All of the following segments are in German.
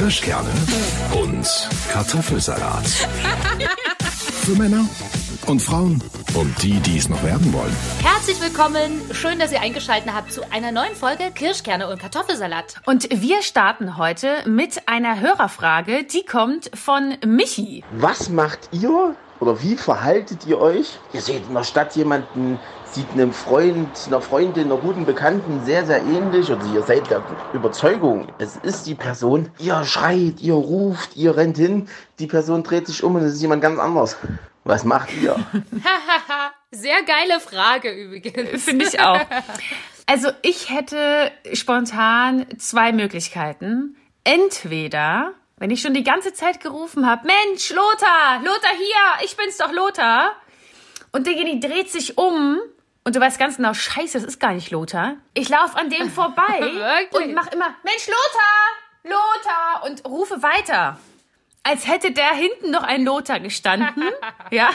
Kirschkerne und Kartoffelsalat. Für Männer und Frauen und die, die es noch werden wollen. Herzlich willkommen. Schön, dass ihr eingeschaltet habt zu einer neuen Folge Kirschkerne und Kartoffelsalat. Und wir starten heute mit einer Hörerfrage, die kommt von Michi. Was macht ihr oder wie verhaltet ihr euch? Ihr seht in der Stadt jemanden, sieht einem Freund, einer Freundin, einer guten Bekannten sehr, sehr ähnlich oder ihr seid der Überzeugung, es ist die Person. Ihr schreit, ihr ruft, ihr rennt hin, die Person dreht sich um und es ist jemand ganz anders. Was macht ihr? Sehr geile Frage übrigens. Finde ich auch. Also ich hätte spontan zwei Möglichkeiten. Entweder, wenn ich schon die ganze Zeit gerufen habe, Mensch, Lothar, Lothar hier, ich bin's doch Lothar. Und derjenige dreht sich um und du weißt ganz genau, scheiße, das ist gar nicht Lothar. Ich laufe an dem vorbei und mach immer, Mensch, Lothar, Lothar und rufe weiter. Als hätte der hinten noch ein Lothar gestanden, ja,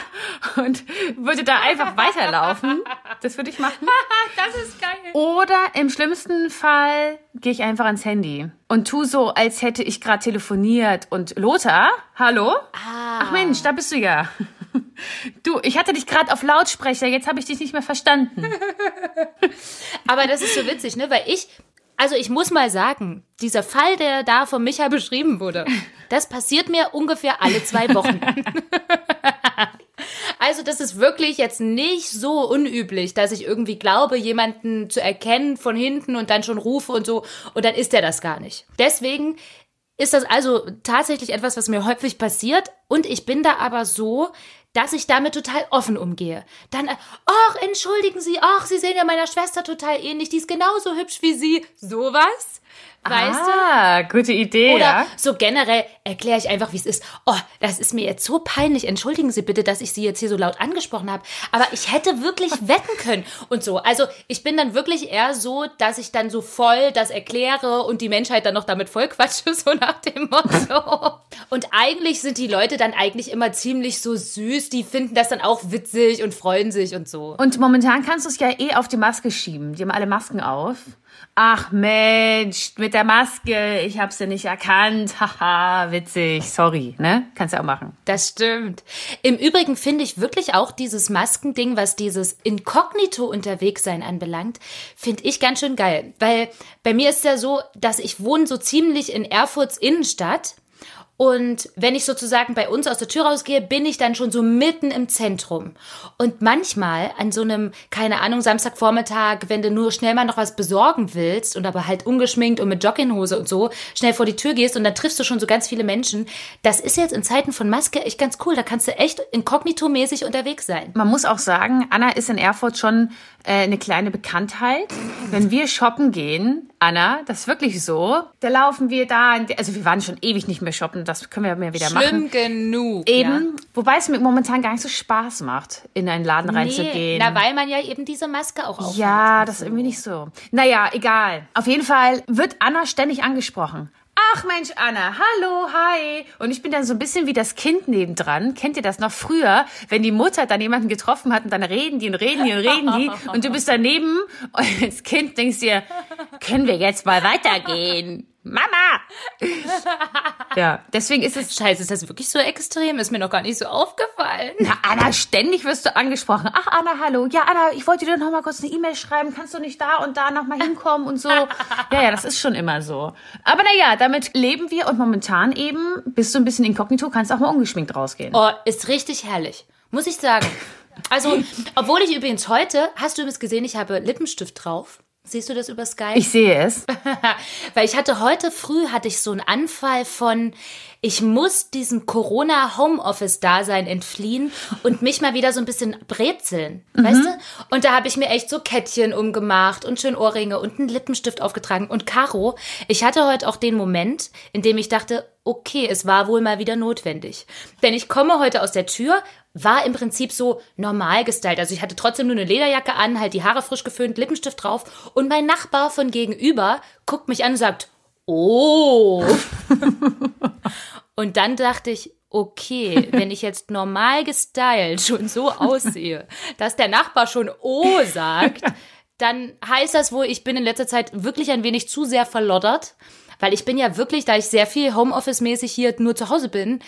und würde da einfach weiterlaufen. Das würde ich machen. Das ist geil. Oder im schlimmsten Fall gehe ich einfach ans Handy und tu so, als hätte ich gerade telefoniert und Lothar, hallo? Ach Mensch, da bist du ja. Du, ich hatte dich gerade auf Lautsprecher, jetzt habe ich dich nicht mehr verstanden. Aber das ist so witzig, ne? Weil ich, also ich muss mal sagen, dieser Fall, der da von Micha beschrieben wurde, das passiert mir ungefähr alle zwei Wochen. Also das ist wirklich jetzt nicht so unüblich, dass ich irgendwie glaube, jemanden zu erkennen von hinten und dann schon rufe und so und dann ist er das gar nicht. Deswegen ist das also tatsächlich etwas, was mir häufig passiert und ich bin da aber so, dass ich damit total offen umgehe. Dann, äh, ach, entschuldigen Sie, ach, Sie sehen ja meiner Schwester total ähnlich, die ist genauso hübsch wie Sie. Sowas, weißt du? ah, gute Idee, Oder ja. so generell erkläre ich einfach, wie es ist. Oh, das ist mir jetzt so peinlich. Entschuldigen Sie bitte, dass ich Sie jetzt hier so laut angesprochen habe. Aber ich hätte wirklich wetten können und so. Also ich bin dann wirklich eher so, dass ich dann so voll das erkläre und die Menschheit dann noch damit voll quatsche, so nach dem Motto. Und eigentlich sind die Leute dann eigentlich immer ziemlich so süß. Die finden das dann auch witzig und freuen sich und so. Und momentan kannst du es ja eh auf die Maske schieben. Die haben alle Masken auf. Ach Mensch, mit der Maske, ich hab's ja nicht erkannt. Haha, witzig. Sorry, ne? Kannst du auch machen. Das stimmt. Im Übrigen finde ich wirklich auch dieses Maskending, was dieses Inkognito unterwegs sein anbelangt, finde ich ganz schön geil. Weil bei mir ist ja so, dass ich wohne so ziemlich in Erfurts Innenstadt. Und wenn ich sozusagen bei uns aus der Tür rausgehe, bin ich dann schon so mitten im Zentrum. Und manchmal an so einem, keine Ahnung, Samstagvormittag, wenn du nur schnell mal noch was besorgen willst und aber halt ungeschminkt und mit Jogginghose und so schnell vor die Tür gehst und dann triffst du schon so ganz viele Menschen. Das ist jetzt in Zeiten von Maske echt ganz cool. Da kannst du echt inkognito-mäßig unterwegs sein. Man muss auch sagen, Anna ist in Erfurt schon äh, eine kleine Bekanntheit. Wenn wir shoppen gehen, Anna, das ist wirklich so, da laufen wir da, in die- also wir waren schon ewig nicht mehr shoppen, das können wir mehr wieder machen. genug. Eben, wobei es mir momentan gar nicht so Spaß macht, in einen Laden Nee, reinzugehen. na, weil man ja eben diese Maske auch aufhat. Ja, das ist irgendwie nicht so. Naja, egal. Auf jeden Fall wird Anna ständig angesprochen. Ach Mensch, Anna, hallo, hi. Und ich bin dann so ein bisschen wie das Kind nebendran. Kennt ihr das noch früher, wenn die Mutter dann jemanden getroffen hat und dann reden die und reden die und reden die und du bist daneben und als Kind denkst dir, können wir jetzt mal weitergehen? Mama! Ja, deswegen ist es Scheiße, ist das wirklich so extrem? Ist mir noch gar nicht so aufgefallen. Na, Anna, ständig wirst du angesprochen. Ach, Anna, hallo. Ja, Anna, ich wollte dir noch mal kurz eine E-Mail schreiben. Kannst du nicht da und da noch mal hinkommen und so? Ja, ja, das ist schon immer so. Aber na ja, damit leben wir und momentan eben bist du ein bisschen inkognito, kannst auch mal ungeschminkt rausgehen. Oh, ist richtig herrlich. Muss ich sagen. Also, obwohl ich übrigens heute, hast du übrigens gesehen, ich habe Lippenstift drauf. Siehst du das über Skype? Ich sehe es. Weil ich hatte heute früh hatte ich so einen Anfall von ich muss diesem Corona Homeoffice Dasein entfliehen und mich mal wieder so ein bisschen brezeln, weißt du? Und da habe ich mir echt so Kettchen umgemacht und schön Ohrringe und einen Lippenstift aufgetragen und Caro, ich hatte heute auch den Moment, in dem ich dachte, okay, es war wohl mal wieder notwendig. Denn ich komme heute aus der Tür war im Prinzip so normal gestylt. Also ich hatte trotzdem nur eine Lederjacke an, halt die Haare frisch geföhnt, Lippenstift drauf. Und mein Nachbar von gegenüber guckt mich an und sagt, oh. und dann dachte ich, okay, wenn ich jetzt normal gestylt schon so aussehe, dass der Nachbar schon oh sagt, dann heißt das wohl, ich bin in letzter Zeit wirklich ein wenig zu sehr verloddert. Weil ich bin ja wirklich, da ich sehr viel Homeoffice-mäßig hier nur zu Hause bin,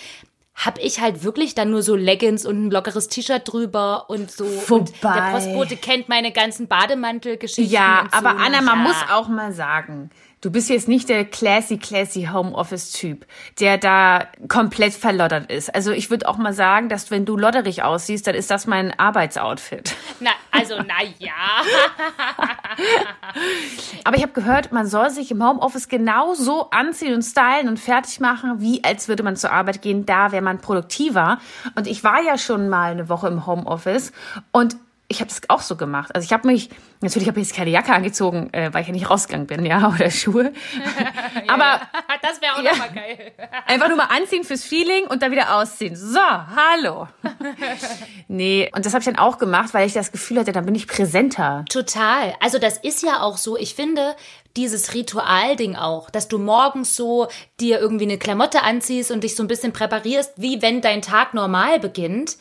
habe ich halt wirklich dann nur so Leggings und ein lockeres T-Shirt drüber und so. Und Wobei- der Postbote kennt meine ganzen Bademantelgeschichten. Ja, und so. aber Anna, man ja. muss auch mal sagen, du bist jetzt nicht der classy, classy Homeoffice-Typ, der da komplett verloddert ist. Also ich würde auch mal sagen, dass wenn du lodderig aussiehst, dann ist das mein Arbeitsoutfit. Na, also, na ja. Aber ich habe gehört, man soll sich im Homeoffice genauso anziehen und stylen und fertig machen, wie als würde man zur Arbeit gehen. Da wäre man produktiver. Und ich war ja schon mal eine Woche im Homeoffice und ich habe das auch so gemacht. Also ich habe mich, natürlich habe ich jetzt keine Jacke angezogen, äh, weil ich ja nicht rausgegangen bin, ja, oder Schuhe. Aber Das wäre auch Ja. noch mal geil. Einfach nur mal anziehen fürs Feeling und dann wieder ausziehen. So, hallo. nee, und das habe ich dann auch gemacht, weil ich das Gefühl hatte, dann bin ich präsenter. Total. Also das ist ja auch so. Ich finde dieses Ritualding auch, dass du morgens so dir irgendwie eine Klamotte anziehst und dich so ein bisschen präparierst, wie wenn dein Tag normal beginnt.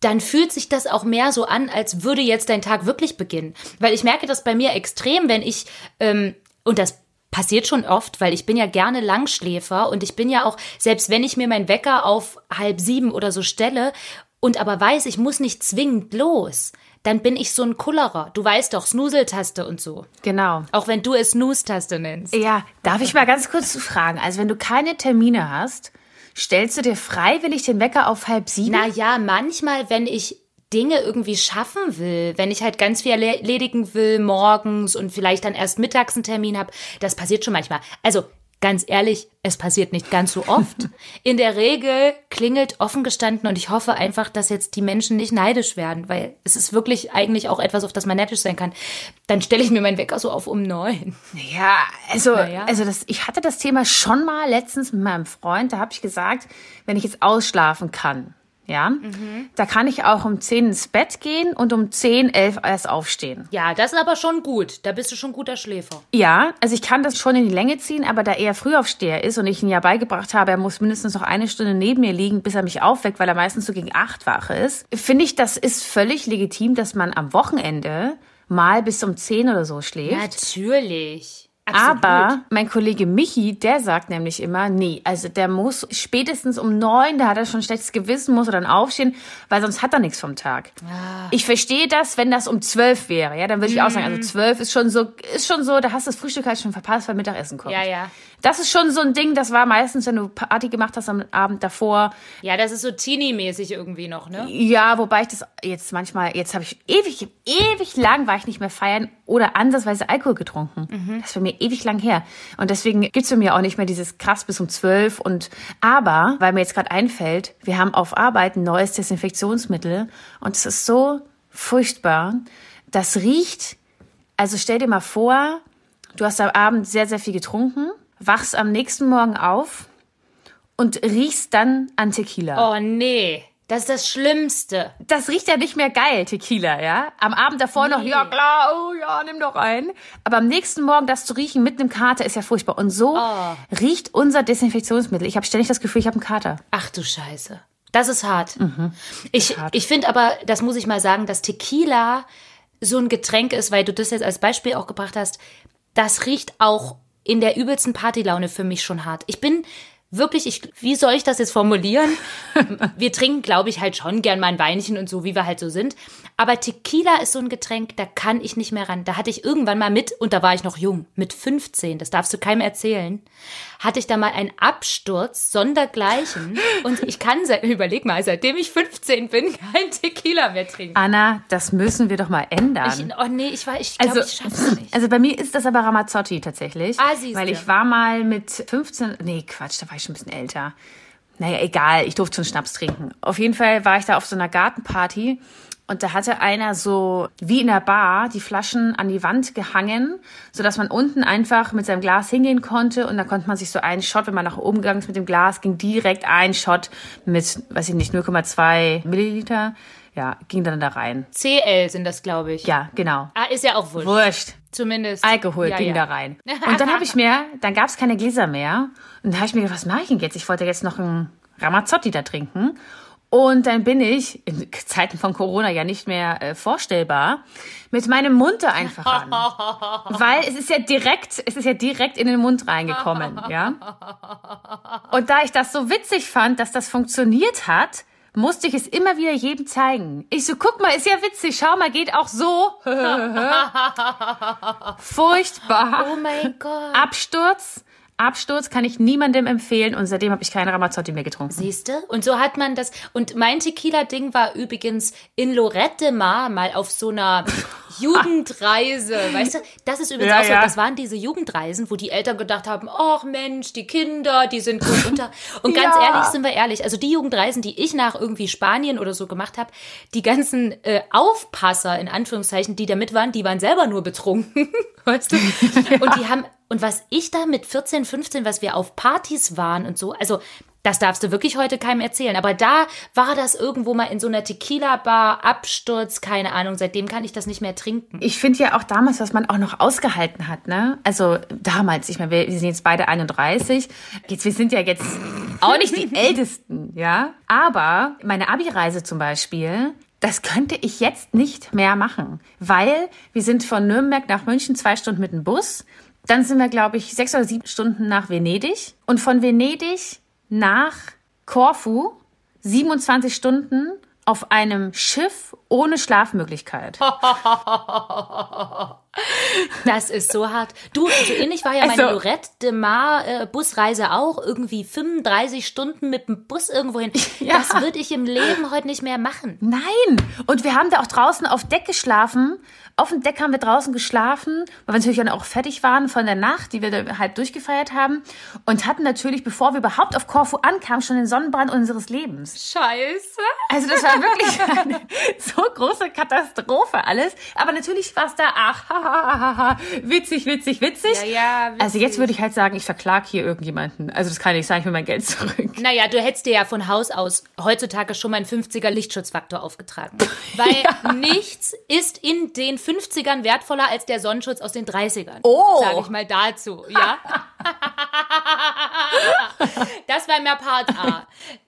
Dann fühlt sich das auch mehr so an, als würde jetzt dein Tag wirklich beginnen. Weil ich merke das bei mir extrem, wenn ich, ähm, und das passiert schon oft, weil ich bin ja gerne Langschläfer und ich bin ja auch, selbst wenn ich mir meinen Wecker auf halb sieben oder so stelle und aber weiß, ich muss nicht zwingend los, dann bin ich so ein Kullerer. Du weißt doch, Snooze-Taste und so. Genau. Auch wenn du es Snooze-Taste nennst. Ja, darf ich mal ganz kurz fragen? Also wenn du keine Termine hast, stellst du dir freiwillig den Wecker auf halb sieben? Na ja, manchmal, wenn ich Dinge irgendwie schaffen will, wenn ich halt ganz viel erledigen will morgens und vielleicht dann erst mittags einen Termin habe, das passiert schon manchmal. Also ganz ehrlich, es passiert nicht ganz so oft. In der Regel klingelt offen gestanden und ich hoffe einfach, dass jetzt die Menschen nicht neidisch werden, weil es ist wirklich eigentlich auch etwas, auf das man neidisch sein kann. Dann stelle ich mir meinen Wecker so auf um neun. Ja, also, ja. also das, ich hatte das Thema schon mal letztens mit meinem Freund. Da habe ich gesagt, wenn ich jetzt ausschlafen kann, ja, da kann ich auch um 10 ins Bett gehen und um 10, 11 erst aufstehen. Ja, das ist aber schon gut. Da bist du schon guter Schläfer. Ja, also ich kann das schon in die Länge ziehen, aber da er Frühaufsteher ist und ich ihn ja beigebracht habe, er muss mindestens noch eine Stunde neben mir liegen, bis er mich aufweckt, weil er meistens so gegen acht wach ist, finde ich, das ist völlig legitim, dass man am Wochenende mal bis um 10 oder so schläft. Natürlich. Absolut. Aber mein Kollege Michi, der sagt nämlich immer, nee, also der muss spätestens um neun, da hat er schon ein schlechtes Gewissen, muss er dann aufstehen, weil sonst hat er nichts vom Tag. Ah. Ich verstehe das, wenn das um zwölf wäre, ja, dann würde ich auch sagen, Mhm. also zwölf ist schon so, ist schon so, da hast du das Frühstück halt schon verpasst, weil Mittagessen kommt. Ja, ja. Das ist schon so ein Ding, das war meistens, wenn du Party gemacht hast am Abend davor. Ja, das ist so Teenie-mäßig irgendwie noch, ne? Ja, wobei ich das jetzt manchmal, jetzt habe ich ewig, ewig lang war ich nicht mehr feiern oder ansatzweise Alkohol getrunken. Mhm. Das ist bei mir ewig lang her. Und deswegen gibt's bei mir auch nicht mehr dieses krass bis um zwölf. Und aber, weil mir jetzt gerade einfällt, wir haben auf Arbeit ein neues Desinfektionsmittel und es ist so furchtbar. Das riecht, also stell dir mal vor, du hast am Abend sehr, sehr viel getrunken, wachst am nächsten Morgen auf und riechst dann an Tequila. Oh nee, das ist das Schlimmste. Das riecht ja nicht mehr geil, Tequila, ja? Am Abend davor noch, ja klar, oh ja, nimm doch ein. Aber am nächsten Morgen das zu riechen mit einem Kater ist ja furchtbar. Und so riecht unser Desinfektionsmittel. Ich habe ständig das Gefühl, ich habe einen Kater. Ach du Scheiße. Das ist hart. Ich, ich finde aber, das muss ich mal sagen, dass Tequila so ein Getränk ist, weil du das jetzt als Beispiel auch gebracht hast, das riecht auch in der übelsten Partylaune für mich schon hart. Ich bin wirklich, ich, wie soll ich das jetzt formulieren? wir trinken, glaube ich, halt schon gern mal ein Weinchen und so, wie wir halt so sind. Aber Tequila ist so ein Getränk, da kann ich nicht mehr ran. Da hatte ich irgendwann mal mit, und da war ich noch jung, mit 15, das darfst du keinem erzählen, hatte ich da mal einen Absturz sondergleichen. und ich kann, seit, überleg mal, seitdem ich 15 bin, kein Tequila mehr trinken. Anna, das müssen wir doch mal ändern. Ich, oh nee, ich, war, ich glaube, ich schaff's nicht. Also bei mir ist das aber Ramazzotti tatsächlich. Ah, siehste. weil ich war mal mit 15, nee, Quatsch, da war ich schon ein bisschen älter. Naja, egal, ich durfte schon Schnaps trinken. Auf jeden Fall war ich da auf so einer Gartenparty und da hatte einer so wie in der Bar die Flaschen an die Wand gehangen, sodass man unten einfach mit seinem Glas hingehen konnte und da konnte man sich so einen Shot, wenn man nach oben gegangen ist mit dem Glas, ging direkt ein Shot mit, weiß ich nicht, 0,2 Milliliter, ja, ging dann da rein. CL sind das, glaube ich. Ja, genau. Ah, ist ja auch wurscht. Wurscht. Zumindest. Alkohol ja, ging ja. da rein. Und dann habe ich mir, dann gab es keine Gläser mehr. Und dann habe ich mir gedacht, was mache ich denn jetzt? Ich wollte jetzt noch einen Ramazzotti da trinken. Und dann bin ich, in Zeiten von Corona ja nicht mehr äh, vorstellbar, mit meinem Mund da einfach an. Weil es ist ja direkt, es ist ja direkt in den Mund reingekommen, ja. Und da ich das so witzig fand, dass das funktioniert hat, musste ich es immer wieder jedem zeigen. Ich so, guck mal, ist ja witzig, schau mal, geht auch so. Furchtbar. Oh mein Gott. Absturz. Absturz kann ich niemandem empfehlen und seitdem habe ich keine Ramazzotti mehr getrunken. Siehste? Und so hat man das. Und mein Tequila-Ding war übrigens in Lorette Mar mal auf so einer Jugendreise. Weißt du, das ist übrigens Ja, auch so. ja. Das waren diese Jugendreisen, wo die Eltern gedacht haben, ach Mensch, die Kinder, die sind gut unter. Und ganz Ja. ehrlich, sind wir ehrlich, also die Jugendreisen, die ich nach irgendwie Spanien oder so gemacht habe, die ganzen äh, Aufpasser, in Anführungszeichen, die da mit waren, die waren selber nur betrunken. Weißt du? Und die haben, und was ich da mit 14, 15, was wir auf Partys waren und so, also das darfst du wirklich heute keinem erzählen. Aber da war das irgendwo mal in so einer Tequila-Bar, Absturz, keine Ahnung. Seitdem kann ich das nicht mehr trinken. Ich finde ja auch damals, was man auch noch ausgehalten hat, ne? Also damals, ich meine, wir, wir sind jetzt beide 31. Jetzt, wir sind ja jetzt auch nicht die Ältesten, ja? Aber meine Abi-Reise zum Beispiel, das könnte ich jetzt nicht mehr machen, weil wir sind von Nürnberg nach München zwei Stunden mit dem Bus. Dann sind wir, glaube ich, sechs oder sieben Stunden nach Venedig. Und von Venedig nach Korfu 27 Stunden auf einem Schiff ohne Schlafmöglichkeit. Das ist so hart. Du, so ähnlich war ja meine Also- Lorette de Mar äh, Busreise auch. Irgendwie 35 Stunden mit dem Bus irgendwo hin. Ja. Das würde ich im Leben heute nicht mehr machen. Nein! Und wir haben da auch draußen auf Deck geschlafen. Auf dem Deck haben wir draußen geschlafen, weil wir natürlich dann auch fertig waren von der Nacht, die wir da halb durchgefeiert haben. Und hatten natürlich, bevor wir überhaupt auf Korfu ankamen, schon den Sonnenbrand unseres Lebens. Scheiße. Also das war wirklich eine so große Katastrophe alles. Aber natürlich war es da, ach, ha, ha, ha, ha, witzig, witzig, witzig. Ja, ja, Also jetzt witzig. würde ich halt sagen, ich verklag hier irgendjemanden. Also das kann ich sagen, ich will mein Geld zurück. Naja, du hättest dir ja von Haus aus heutzutage schon mal einen 50er Lichtschutzfaktor aufgetragen. Weil nichts ist in den 50ern wertvoller als der Sonnenschutz aus den 30ern. Oh. Sag ich mal dazu, ja? das war mehr Part A.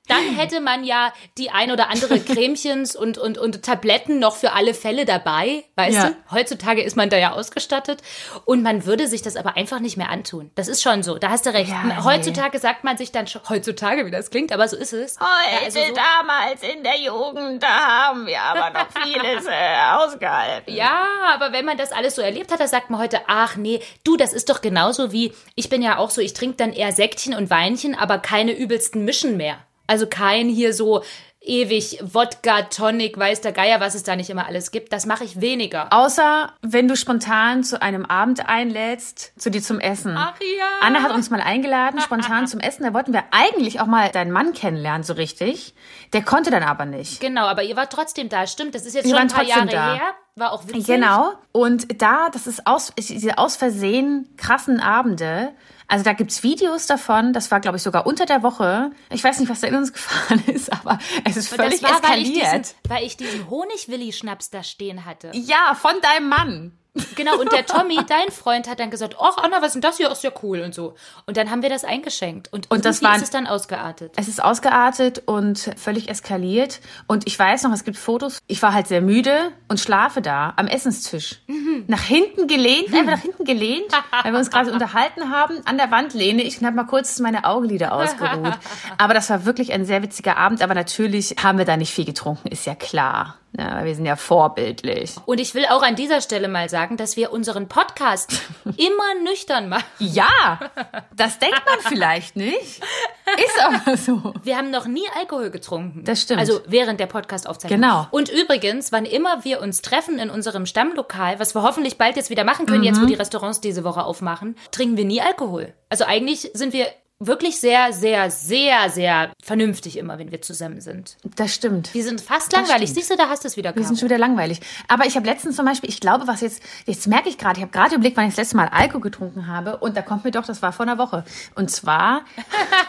Dann hätte man ja die ein oder andere Cremchens und, und, und Tabletten noch für alle Fälle dabei, weißt Ja. du? Heutzutage ist man da ja ausgestattet und man würde sich das aber einfach nicht mehr antun. Das ist schon so, da hast du recht. Ja, nee. heutzutage sagt man sich dann schon, heutzutage, wie das klingt, aber so ist es. Ja, also so- damals in der Jugend, da haben wir aber noch vieles äh, ausgehalten. Ja, aber wenn man das alles so erlebt hat, da sagt man heute, ach nee, du, das ist doch genauso wie, ich bin ja auch so, ich trinke dann eher Säckchen und Weinchen, aber keine übelsten Mischen mehr. Also kein hier so ewig Wodka, Tonic, weiß der Geier, was es da nicht immer alles gibt. Das mache ich weniger. Außer wenn du spontan zu einem Abend einlädst, zu dir zum Essen. Ach ja. Anna hat uns mal eingeladen, spontan zum Essen. Da wollten wir eigentlich auch mal deinen Mann kennenlernen, so richtig. Der konnte dann aber nicht. Genau, aber ihr wart trotzdem da, stimmt. Das ist jetzt Wir schon ein paar Jahre trotzdem da. her. War auch witzig. Genau. Und da, das ist aus, diese aus Versehen krassen Abende. Also da gibt's Videos davon. Das war, glaube ich, sogar unter der Woche. Ich weiß nicht, was da in uns gefahren ist, aber es ist völlig das war, weil ich, eskaliert. diesen, weil ich diesen Honigwilli-Schnaps da stehen hatte. ja, von deinem Mann. Genau, und der Tommy, dein Freund, hat dann gesagt, ach Anna, was ist denn das hier? Ist ja cool und so. Und dann haben wir das eingeschenkt. Und, Und das waren- ist es dann ausgeartet. Es ist ausgeartet und völlig eskaliert. Und ich weiß noch, es gibt Fotos. Ich war halt sehr müde und schlafe da am Essenstisch. Nach hinten gelehnt, einfach nach hinten gelehnt, weil wir uns gerade unterhalten haben. An der Wand lehne ich und habe mal kurz meine Augenlider ausgeruht. Aber das war wirklich ein sehr witziger Abend. Aber natürlich haben wir da nicht viel getrunken, ist ja klar. Ja, weil wir sind ja vorbildlich. Und ich will auch an dieser Stelle mal sagen, dass wir unseren Podcast immer nüchtern machen. Ja, das denkt man vielleicht nicht. Ist aber so. Wir haben noch nie Alkohol getrunken. Das stimmt. Also während der Podcast-Aufzeichnung. Genau. Und übrigens, wann immer wir uns treffen in unserem Stammlokal, was wir hoffentlich bald jetzt wieder machen können, jetzt wo die Restaurants diese Woche aufmachen, trinken wir nie Alkohol. Also eigentlich sind wir wirklich sehr, sehr, sehr, sehr vernünftig immer, wenn wir zusammen sind. Das stimmt. Wir sind fast langweilig. stimmt. Siehst du, da hast du es wieder. Wir sind Caro. schon wieder langweilig. Aber ich habe letztens zum Beispiel, ich glaube, was jetzt, jetzt merke ich gerade, ich habe gerade überlegt, wann ich das letzte Mal Alkohol getrunken habe. Und da kommt mir doch, das war vor einer Woche. Und zwar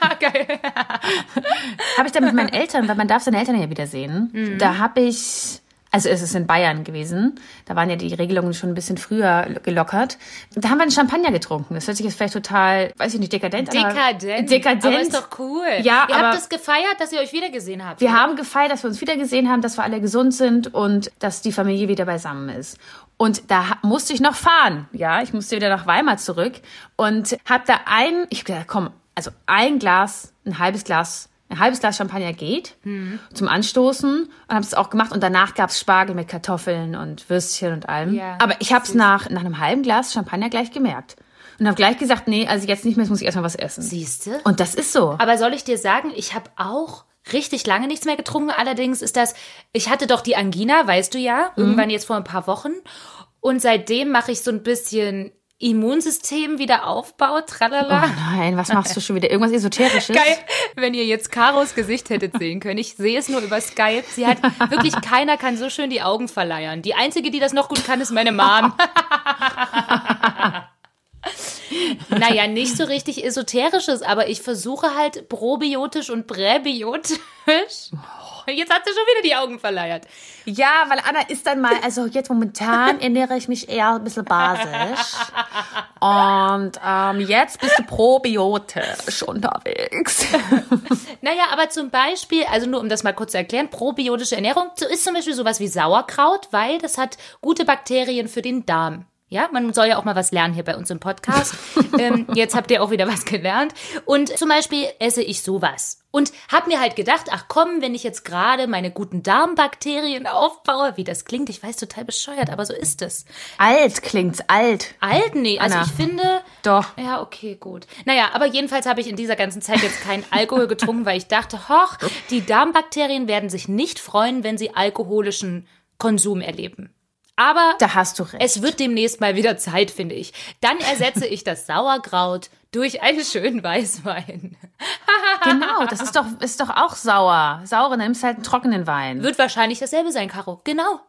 habe ich da mit meinen Eltern, weil man darf seine Eltern ja wieder sehen, da habe ich Also es ist in Bayern gewesen. Da waren ja die Regelungen schon ein bisschen früher gelockert. Da haben wir einen Champagner getrunken. Das hört sich jetzt vielleicht total, weiß ich nicht, dekadent an. Dekadent. Dekadent. Aber ist doch cool. Ja, ihr aber- habt es gefeiert, dass ihr euch wiedergesehen habt. Wir oder? haben gefeiert, dass wir uns wieder gesehen haben, dass wir alle gesund sind und dass die Familie wieder beisammen ist. Und da musste ich noch fahren. Ja, ich musste wieder nach Weimar zurück und hab da ein, ich gedacht, komm, also ein Glas, ein halbes Glas, ein halbes Glas Champagner geht Hm. zum Anstoßen und habe es auch gemacht und danach gab's Spargel mit Kartoffeln und Würstchen und allem. Ja, Aber ich habe es nach nach einem halben Glas Champagner gleich gemerkt und habe gleich gesagt, nee, also jetzt nicht mehr, jetzt muss ich erstmal was essen. Siehste? Und das ist so. Aber soll ich dir sagen, ich habe auch richtig lange nichts mehr getrunken. Allerdings ist das, ich hatte doch die Angina, weißt du ja, Mhm. irgendwann jetzt vor ein paar Wochen. Und seitdem mache ich so ein bisschen Immunsystem wieder Aufbau, Oh tralala. nein, was machst du schon wieder? Irgendwas Esoterisches? Geil, wenn ihr jetzt Karos Gesicht hättet sehen können. Ich sehe es nur über Skype. Sie hat wirklich, keiner kann so schön die Augen verleiern. Die einzige, die das noch gut kann, ist meine Mom. naja, nicht so richtig esoterisches, aber ich versuche halt probiotisch und präbiotisch. Jetzt hat sie schon wieder die Augen verleiert. Ja, weil Anna ist dann mal, also jetzt momentan ernähre ich mich eher ein bisschen basisch. Und ähm, jetzt bist du probiotisch unterwegs. Naja, aber zum Beispiel, also nur um das mal kurz zu erklären, probiotische Ernährung so ist zum Beispiel sowas wie Sauerkraut, weil das hat gute Bakterien für den Darm. Ja, man soll ja auch mal was lernen hier bei uns im Podcast. ähm, jetzt habt ihr auch wieder was gelernt. Und zum Beispiel esse ich sowas. Und hab mir halt gedacht, ach komm, wenn ich jetzt gerade meine guten Darmbakterien aufbaue, wie das klingt, ich weiß total bescheuert, aber so ist es. alt klingt's, alt. Alt, nee, also Anna. ich finde, Doch. ja, okay, gut. Naja, aber jedenfalls habe ich in dieser ganzen Zeit jetzt keinen Alkohol getrunken, weil ich dachte, hoch, die Darmbakterien werden sich nicht freuen, wenn sie alkoholischen Konsum erleben. Aber Da hast du recht. es wird demnächst mal wieder Zeit, finde ich. Dann ersetze ich das Sauerkraut durch einen schönen Weißwein. genau, das ist doch, ist doch auch sauer. Sauer, dann nimmst du halt einen trockenen Wein. Wird wahrscheinlich dasselbe sein, Caro. Genau.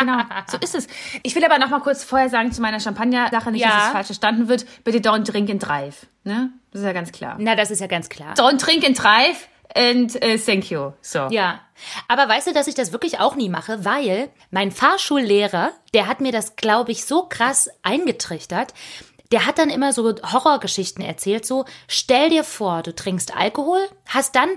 Genau, so ist es. Ich will aber noch mal kurz vorher sagen zu meiner Champagner-Sache, nicht, Ja. dass es falsch verstanden wird. Bitte don't drink and drive. Ne? Das ist ja ganz klar. Na, das ist ja ganz klar. Don't drink and drive and uh, thank you. So. Ja, aber weißt du, dass ich das wirklich auch nie mache, weil mein Fahrschullehrer, der hat mir das, glaube ich, so krass eingetrichtert. Der hat dann immer so Horrorgeschichten erzählt, so stell dir vor, du trinkst Alkohol, hast dann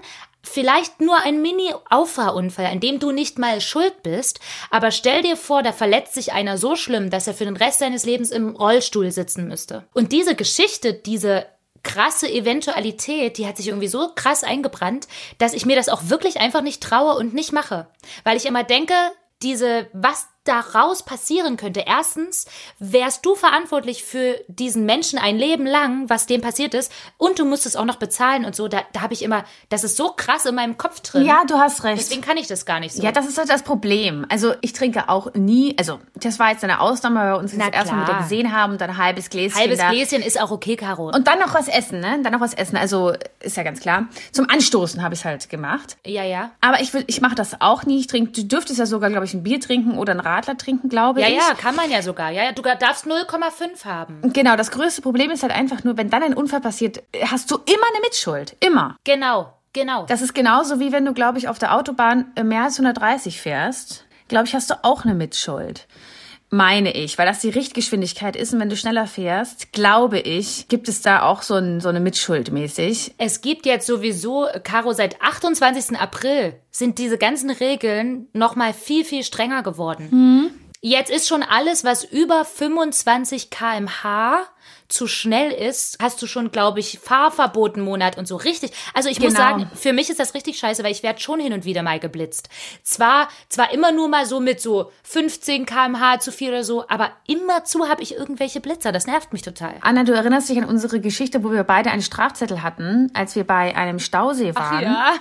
vielleicht nur ein Mini-Auffahrunfall, an dem du nicht mal schuld bist, aber stell dir vor, da verletzt sich einer so schlimm, dass er für den Rest seines Lebens im Rollstuhl sitzen müsste. Und diese Geschichte, diese krasse Eventualität, die hat sich irgendwie so krass eingebrannt, dass ich mir das auch wirklich einfach nicht traue und nicht mache. Weil ich immer denke, diese, was daraus passieren könnte. Erstens, wärst du verantwortlich für diesen Menschen ein Leben lang, was dem passiert ist, und du musst es auch noch bezahlen und so. Da, da habe ich immer, das ist so krass in meinem Kopf drin. Ja, du hast recht. Deswegen kann ich das gar nicht so. Ja, das ist halt das Problem. Also ich trinke auch nie, also das war jetzt eine Ausnahme, weil wir uns das erste Mal wieder gesehen haben und dann ein halbes Gläschen Halbes da. Gläschen ist auch okay, Caro. Und dann noch was essen, ne? Dann noch was essen. Also ist ja ganz klar. Zum Anstoßen habe ich es halt gemacht. ja, ja. Aber ich will, ich mache das auch nie. Ich trinke, du dürftest ja sogar, glaube ich, ein Bier trinken oder ein Radler trinken, glaube Ja, ich. ja, kann man ja sogar. Ja, ja, du darfst 0,5 haben. Genau, das größte Problem ist halt einfach nur, wenn dann ein Unfall passiert, hast du immer eine Mitschuld. Immer. Genau, genau. Das ist genauso wie wenn du, glaube ich, auf der Autobahn äh, mehr als 130 fährst. Glaube ich, hast du auch eine Mitschuld. Meine ich, weil das die Richtgeschwindigkeit ist und wenn du schneller fährst, glaube ich, gibt es da auch so, ein, so eine Mitschuld mäßig. Es gibt jetzt sowieso, Caro, seit 28. April sind diese ganzen Regeln noch mal viel, viel strenger geworden. Jetzt ist schon alles, was über 25 kmh zu schnell ist, hast du schon, glaube ich, Fahrverbotenmonat und so richtig. Also ich muss Genau. sagen, für mich ist das richtig scheiße, weil ich werde schon hin und wieder mal geblitzt. Zwar, zwar immer nur mal so mit so 15 kmh zu viel oder so, aber immerzu habe ich irgendwelche Blitzer. Das nervt mich total. Anna, du erinnerst dich an unsere Geschichte, wo wir beide einen Strafzettel hatten, als wir bei einem Stausee waren, Ja.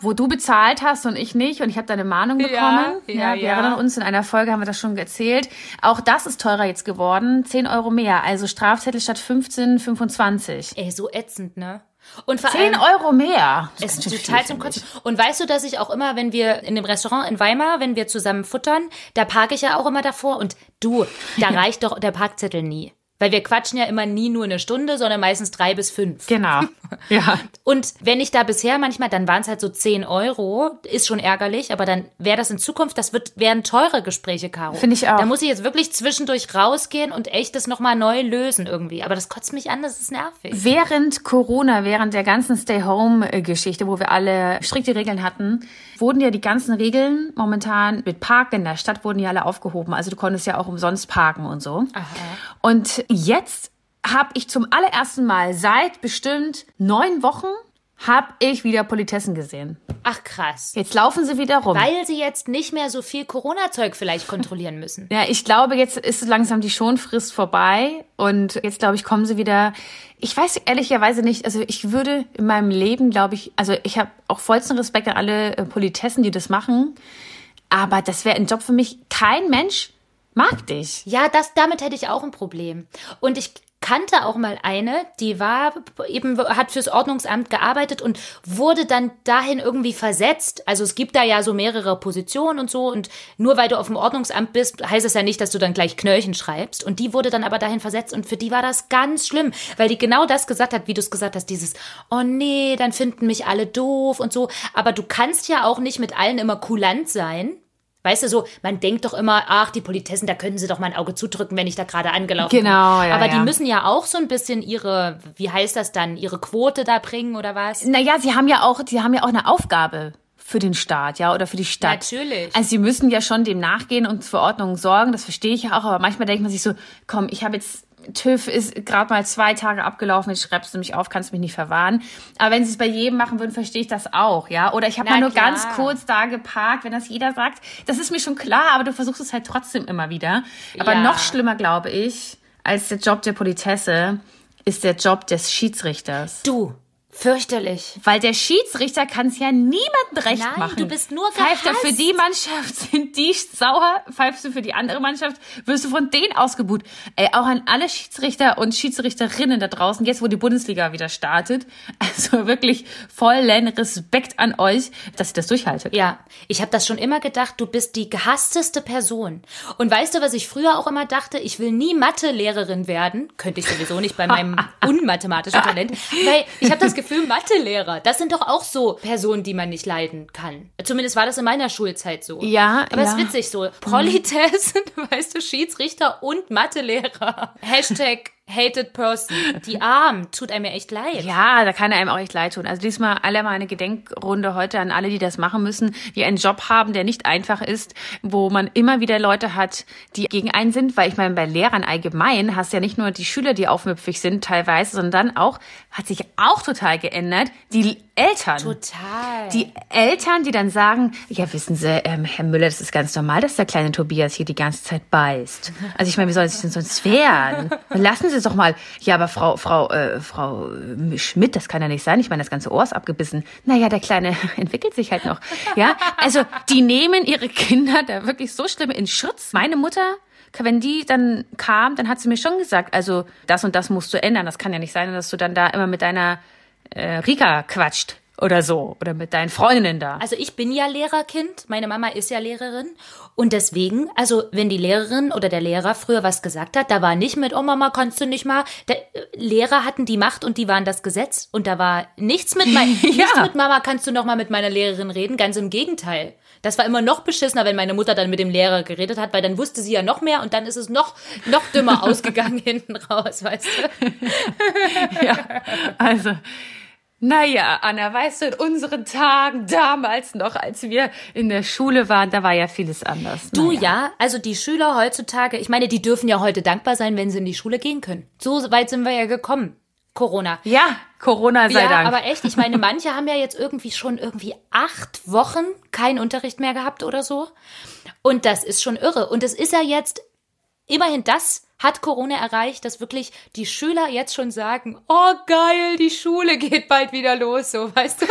Wo du bezahlt hast und ich nicht und ich habe deine Mahnung Ja, bekommen. ja, wir ja. erinnern uns, in einer Folge haben wir das schon erzählt. Auch das ist teurer jetzt geworden, 10 Euro mehr, also Strafzettel statt 15, 25. Ey, so ätzend, ne? Und vor 10 allem, Euro mehr. Das ist total zum. Kotzen. Und weißt du, dass ich auch immer, wenn wir in dem Restaurant in Weimar, wenn wir zusammen futtern, da parke ich ja auch immer davor und du, da reicht doch der Parkzettel nie. Weil wir quatschen ja immer nie nur eine Stunde, sondern meistens drei bis fünf. Genau. Ja. Und wenn ich da bisher manchmal, dann waren es halt so 10 Euro, ist schon ärgerlich, aber dann wäre das in Zukunft, das wird, wären teure Gespräche, Caro. Finde ich auch. Da muss ich jetzt wirklich zwischendurch rausgehen und echt das nochmal neu lösen irgendwie. Aber das kotzt mich an, das ist nervig. Während Corona, während der ganzen Stay-Home-Geschichte, wo wir alle strikte Regeln hatten, wurden ja die ganzen Regeln momentan mit Parken in der Stadt wurden ja alle aufgehoben. Also du konntest ja auch umsonst parken und so. Aha. Und jetzt habe ich zum allerersten Mal seit bestimmt neun Wochen habe ich wieder Politessen gesehen. Ach krass. Jetzt laufen sie wieder rum. Weil sie jetzt nicht mehr so viel Corona-Zeug vielleicht kontrollieren müssen. Ja, ich glaube, jetzt ist langsam die Schonfrist vorbei und jetzt glaube ich, kommen sie wieder. Ich weiß ehrlicherweise nicht, also ich würde in meinem Leben, glaube ich, also ich habe auch vollsten Respekt an alle äh, Politessen, die das machen, aber das wäre ein Job für mich. Kein Mensch mag dich. Ja, das, damit hätte ich auch ein Problem. Und ich kannte auch mal eine, die war eben, hat fürs Ordnungsamt gearbeitet und wurde dann dahin irgendwie versetzt. Also es gibt da ja so mehrere Positionen und so und nur weil du auf dem Ordnungsamt bist, heißt es ja nicht, dass du dann gleich Knöllchen schreibst. Und die wurde dann aber dahin versetzt und für die war das ganz schlimm, weil die genau das gesagt hat, wie du es gesagt hast, dieses, oh nee, dann finden mich alle doof und so. Aber du kannst ja auch nicht mit allen immer kulant sein. Weißt du, so, man denkt doch immer, ach, die Politessen, da können sie doch mal ein Auge zudrücken, wenn ich da gerade angelaufen bin. Genau, ja, Aber ja. die müssen ja auch so ein bisschen ihre, wie heißt das dann, ihre Quote da bringen oder was? Naja, sie haben ja auch, sie haben ja auch eine Aufgabe für den Staat, ja, oder für die Stadt. Natürlich. Also sie müssen ja schon dem nachgehen und für Ordnung sorgen, das verstehe ich ja auch, aber manchmal denkt man sich so, komm, ich habe jetzt TÜV ist gerade mal zwei Tage abgelaufen, jetzt schreibst du mich auf, kannst mich nicht verwahren. Aber wenn sie es bei jedem machen würden, verstehe ich das auch, ja. Oder ich habe mal nur klar. ganz kurz da geparkt, wenn das jeder sagt, das ist mir schon klar, aber du versuchst es halt trotzdem immer wieder. Aber Ja. noch schlimmer, glaube ich, als der Job der Politesse, ist der Job des Schiedsrichters. Du, fürchterlich. Weil der Schiedsrichter kann es ja niemandem recht Nein, machen. du bist nur Pfeift er für gehasst. die Mannschaft, sind die sauer. Pfeifst du für die andere Mannschaft, wirst du von denen ausgebuht. Ey, auch an alle Schiedsrichter und Schiedsrichterinnen da draußen, jetzt wo die Bundesliga wieder startet. Also wirklich vollen Respekt an euch, dass ihr das durchhaltet. Ja, ich habe das schon immer gedacht, du bist die gehassteste Person. Und weißt du, was ich früher auch immer dachte? Ich will nie Mathelehrerin werden. Könnte ich sowieso nicht bei meinem unmathematischen Talent. Weil ich habe das Gefühl, Mathelehrer, das sind doch auch so Personen, die man nicht leiden kann. Zumindest war das in meiner Schulzeit so. Ja, Aber es ja. ist witzig so. Politesse, weißt du, Schiedsrichter und Mathelehrer. Hashtag hated person. Die Arm, tut einem ja echt leid. Ja, da kann einem auch echt leid tun. Also diesmal alle mal eine Gedenkrunde heute an alle, die das machen müssen, die einen Job haben, der nicht einfach ist, wo man immer wieder Leute hat, die gegen einen sind, weil ich meine, bei Lehrern allgemein hast ja nicht nur die Schüler, die aufmüpfig sind teilweise, sondern auch, hat sich auch total geändert, die Eltern. Total. Die Eltern, die dann sagen, ja, wissen Sie, ähm, Herr Müller, das ist ganz normal, dass der kleine Tobias hier die ganze Zeit beißt. Also ich meine, wie soll es denn sonst werden? Lassen Sie es doch mal. Ja, aber Frau, Frau, äh, Frau Schmidt, das kann ja nicht sein. Ich meine, das ganze Ohr ist abgebissen. Naja, der Kleine entwickelt sich halt noch. Ja, also die nehmen ihre Kinder da wirklich so schlimm in Schutz. Meine Mutter, wenn die dann kam, dann hat sie mir schon gesagt, also das und das musst du ändern. Das kann ja nicht sein, dass du dann da immer mit deiner äh, Rika quatscht oder so oder mit deinen Freundinnen da. Also ich bin ja Lehrerkind, meine Mama ist ja Lehrerin und deswegen, also wenn die Lehrerin oder der Lehrer früher was gesagt hat, da war nicht mit, oh Mama, kannst du nicht mal, der, äh, Lehrer hatten die Macht und die waren das Gesetz und da war nichts mit, mein, nichts mit Mama, kannst du noch mal mit meiner Lehrerin reden, ganz im Gegenteil. Das war immer noch beschissener, wenn meine Mutter dann mit dem Lehrer geredet hat, weil dann wusste sie ja noch mehr und dann ist es noch, noch dümmer ausgegangen hinten raus, weißt du? ja, also. Naja, Anna, weißt du, in unseren Tagen damals noch, als wir in der Schule waren, da war ja vieles anders. Du naja. ja, also die Schüler heutzutage, ich meine, die dürfen ja heute dankbar sein, wenn sie in die Schule gehen können. So weit sind wir ja gekommen. Corona. Ja, Corona sei ja, Dank. aber echt, ich meine, manche haben ja jetzt irgendwie schon irgendwie acht Wochen keinen Unterricht mehr gehabt oder so. Und das ist schon irre. Und es ist ja jetzt, immerhin das hat Corona erreicht, dass wirklich die Schüler jetzt schon sagen, oh geil, die Schule geht bald wieder los, so, weißt du.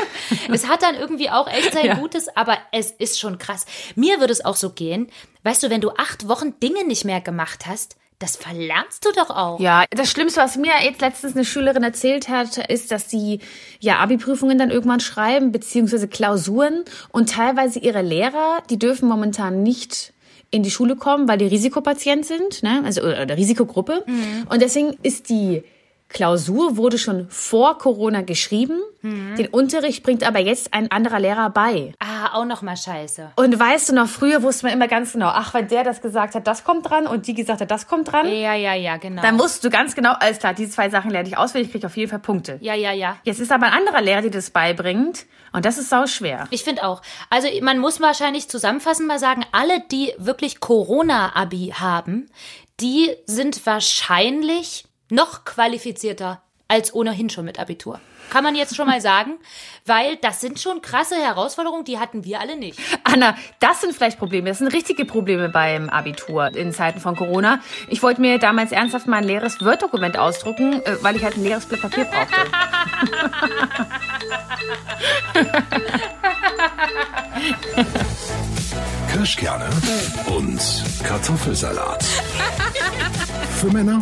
Es hat dann irgendwie auch echt sein Ja. Gutes, aber es ist schon krass. Mir würde es auch so gehen, weißt du, wenn du acht Wochen Dinge nicht mehr gemacht hast, das verlernst du doch auch. Ja, das Schlimmste, was mir jetzt letztens eine Schülerin erzählt hat, ist, dass sie ja Abi-Prüfungen dann irgendwann schreiben, beziehungsweise Klausuren und teilweise ihre Lehrer, die dürfen momentan nicht in die Schule kommen, weil die Risikopatient sind, ne? also oder Risikogruppe. Mhm. Und deswegen ist die Klausur wurde schon vor Corona geschrieben. Mhm. Den Unterricht bringt aber jetzt ein anderer Lehrer bei. Ah, auch noch mal scheiße. Und weißt du noch, früher wusste man immer ganz genau, ach, wenn der das gesagt hat, das kommt dran und die gesagt hat, das kommt dran. Ja, ja, ja, genau. Dann wusstest du ganz genau, alles klar, diese zwei Sachen lerne ich auswendig, kriege auf jeden Fall Punkte. Ja, ja, ja. Jetzt ist aber ein anderer Lehrer, der das beibringt und das ist sau schwer. Ich finde auch. Also man muss wahrscheinlich zusammenfassend mal sagen, alle, die wirklich Corona-Abi haben, die sind wahrscheinlich noch qualifizierter als ohnehin schon mit Abitur. Kann man jetzt schon mal sagen, weil das sind schon krasse Herausforderungen, die hatten wir alle nicht. Anna, das sind vielleicht Probleme. Das sind richtige Probleme beim Abitur in Zeiten von Corona. Ich wollte mir damals ernsthaft mal ein leeres Word-Dokument ausdrucken, äh, weil ich halt ein leeres Blatt Papier brauchte. Kirschkerne und Kartoffelsalat. Für Männer